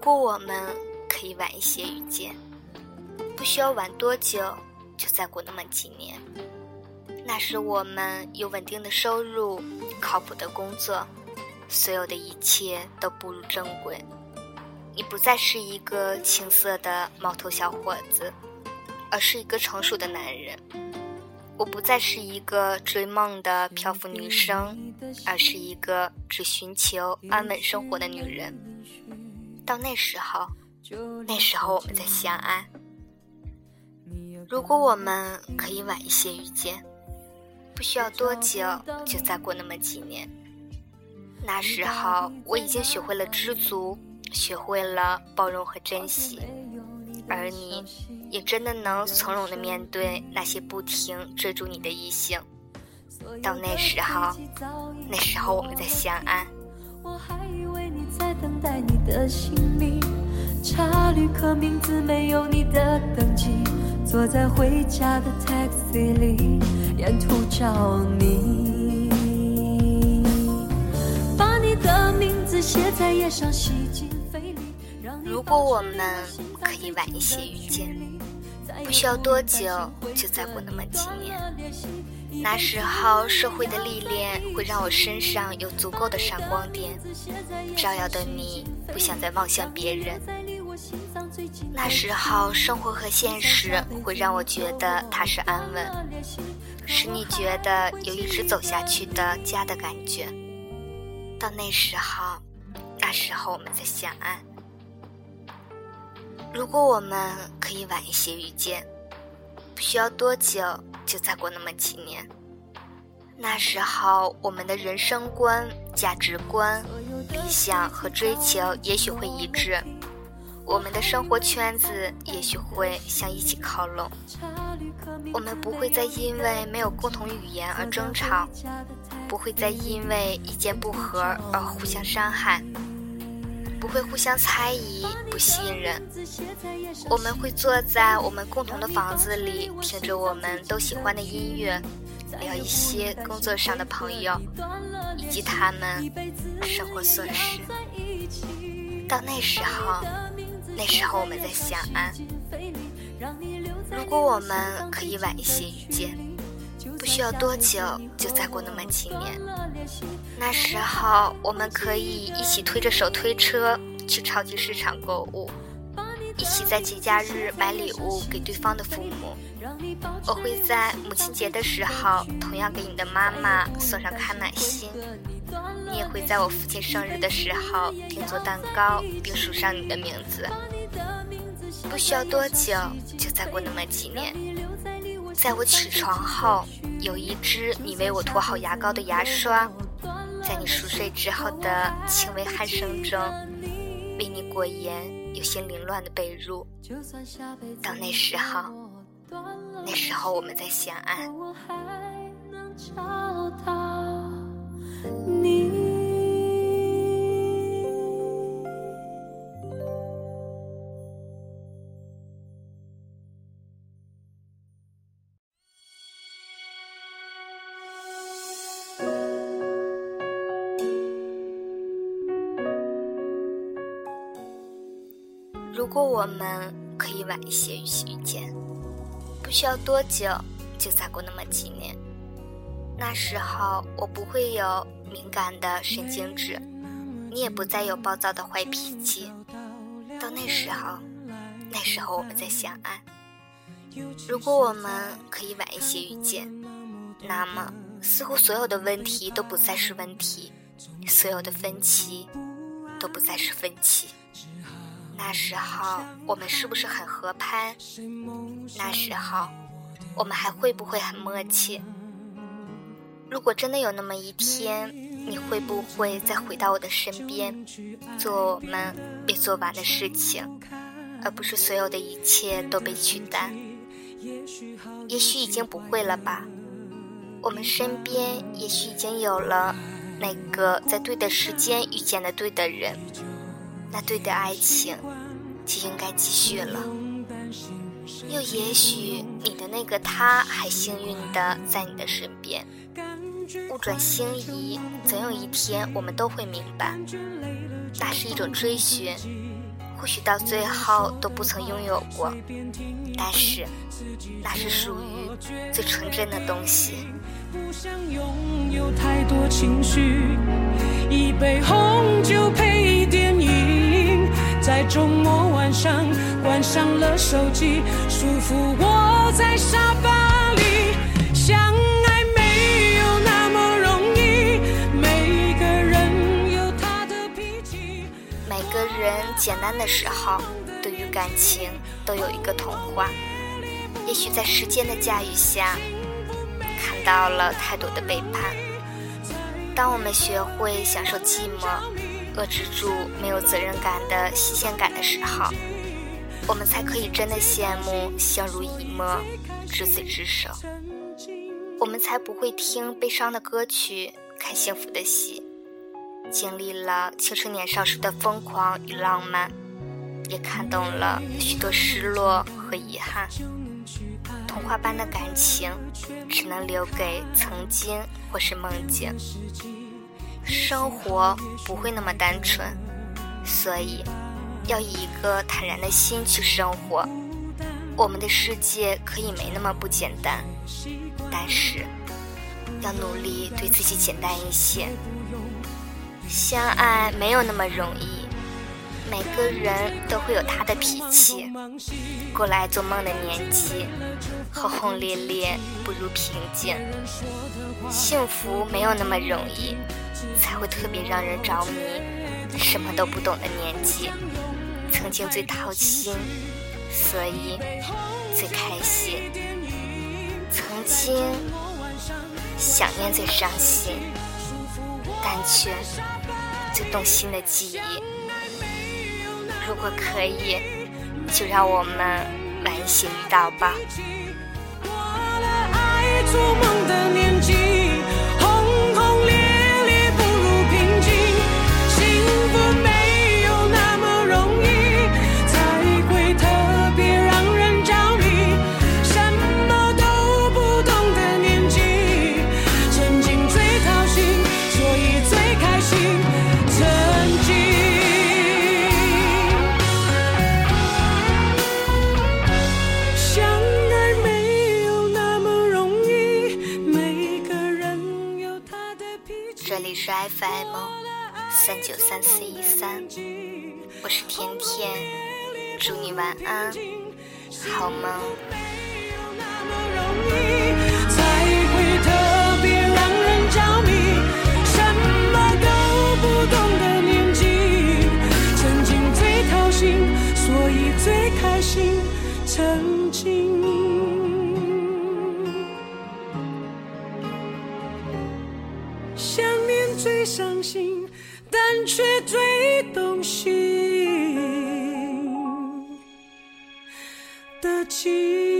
果我们可以晚一些遇见，不需要晚多久，就再过那么几年。那时我们有稳定的收入，靠谱的工作，所有的一切都步入正轨。你不再是一个青涩的毛头小伙子，而是一个成熟的男人。我不再是一个追梦的漂浮女生，而是一个只寻求安稳生活的女人。到那时候，那时候我们再相爱。如果我们可以晚一些遇见，不需要多久，就再过那么几年。那时候我已经学会了知足，学会了包容和珍惜。而你，也真的能从容的面对那些不停追逐你的异性。到那时候，那时候我们再相爱。你在你的心里，查旅客名字没有你的登记，坐在回家的 taxi 里，沿途找你，把你的名字写在页上，洗进肺里。如果我们可以晚一些遇见，不需要多久，就再过那么几年。那时候，社会的历练会让我身上有足够的闪光点，照耀的你不想再望向别人。那时候，生活和现实会让我觉得踏实安稳，使你觉得有一直走下去的家的感觉。到那时候，那时候我们再相爱。如果我们可以晚一些遇见，不需要多久，就再过那么几年。那时候，我们的人生观、价值观、理想和追求也许会一致，我们的生活圈子也许会向一起靠拢。我们不会再因为没有共同语言而争吵，不会再因为意见不合而互相伤害。会互相猜疑、不信任。我们会坐在我们共同的房子里，听着我们都喜欢的音乐，聊一些工作上的朋友，以及他们生活琐事。到那时候，那时候我们再相爱。如果我们可以晚一些遇见。需要多久，就再过那么几年。那时候，我们可以一起推着手推车去超级市场购物，一起在节假日买礼物给对方的父母。我会在母亲节的时候，同样给你的妈妈送上康乃馨。你也会在我父亲生日的时候，订做蛋糕并署上你的名字。不需要多久，就再过那么几年。在我起床后。有一支你为我涂好牙膏的牙刷，在你熟睡之后的轻微鼾声中，为你裹严有些凌乱的被褥。到那时候，那时候我们再相爱。如果我们可以晚一些遇见，不需要多久，就再过那么几年。那时候我不会有敏感的神经质，你也不再有暴躁的坏脾气。到那时候，那时候我们再相爱。如果我们可以晚一些遇见，那么似乎所有的问题都不再是问题，所有的分歧都不再是分歧。那时候我们是不是很合拍？那时候我们还会不会很默契？如果真的有那么一天，你会不会再回到我的身边，做我们没做完的事情，而不是所有的一切都被取代？也许已经不会了吧。我们身边也许已经有了那个在对的时间遇见的对的人。那对的爱情就应该继续了，又也许你的那个他还幸运的在你的身边。物转星移，总有一天我们都会明白，那是一种追寻，或许到最后都不曾拥有过，但是那是属于最纯真的东西。不想拥有太多情绪，一杯红酒配电，在周末晚上关上了手机，舒服窝在沙发里。相爱没有那么容易，每个人有他的脾气。每个人简单的时候，对于感情都有一个童话。也许在时间的驾驭下。看到了太多的背叛。当我们学会享受寂寞，遏制住没有责任感的新鲜感的时候，我们才可以真的羡慕相濡以沫、执子之手。我们才不会听悲伤的歌曲，看幸福的戏。经历了青春年少时的疯狂与浪漫，也看懂了许多失落和遗憾。童话般的感情，只能留给曾经或是梦境。生活不会那么单纯，所以要以一个坦然的心去生活。我们的世界可以没那么不简单，但是要努力对自己简单一些。相爱没有那么容易。每个人都会有他的脾气，过来做梦的年纪，轰轰烈烈不如平静。幸福没有那么容易，才会特别让人着迷。什么都不懂的年纪，曾经最掏心，所以最开心。曾经想念最伤心，但却最动心的记忆。如果可以，就让我们晚一些遇到吧。FM 三九三四一三，我是甜甜，祝你晚安，好梦。想念最伤心，但却最动心的情。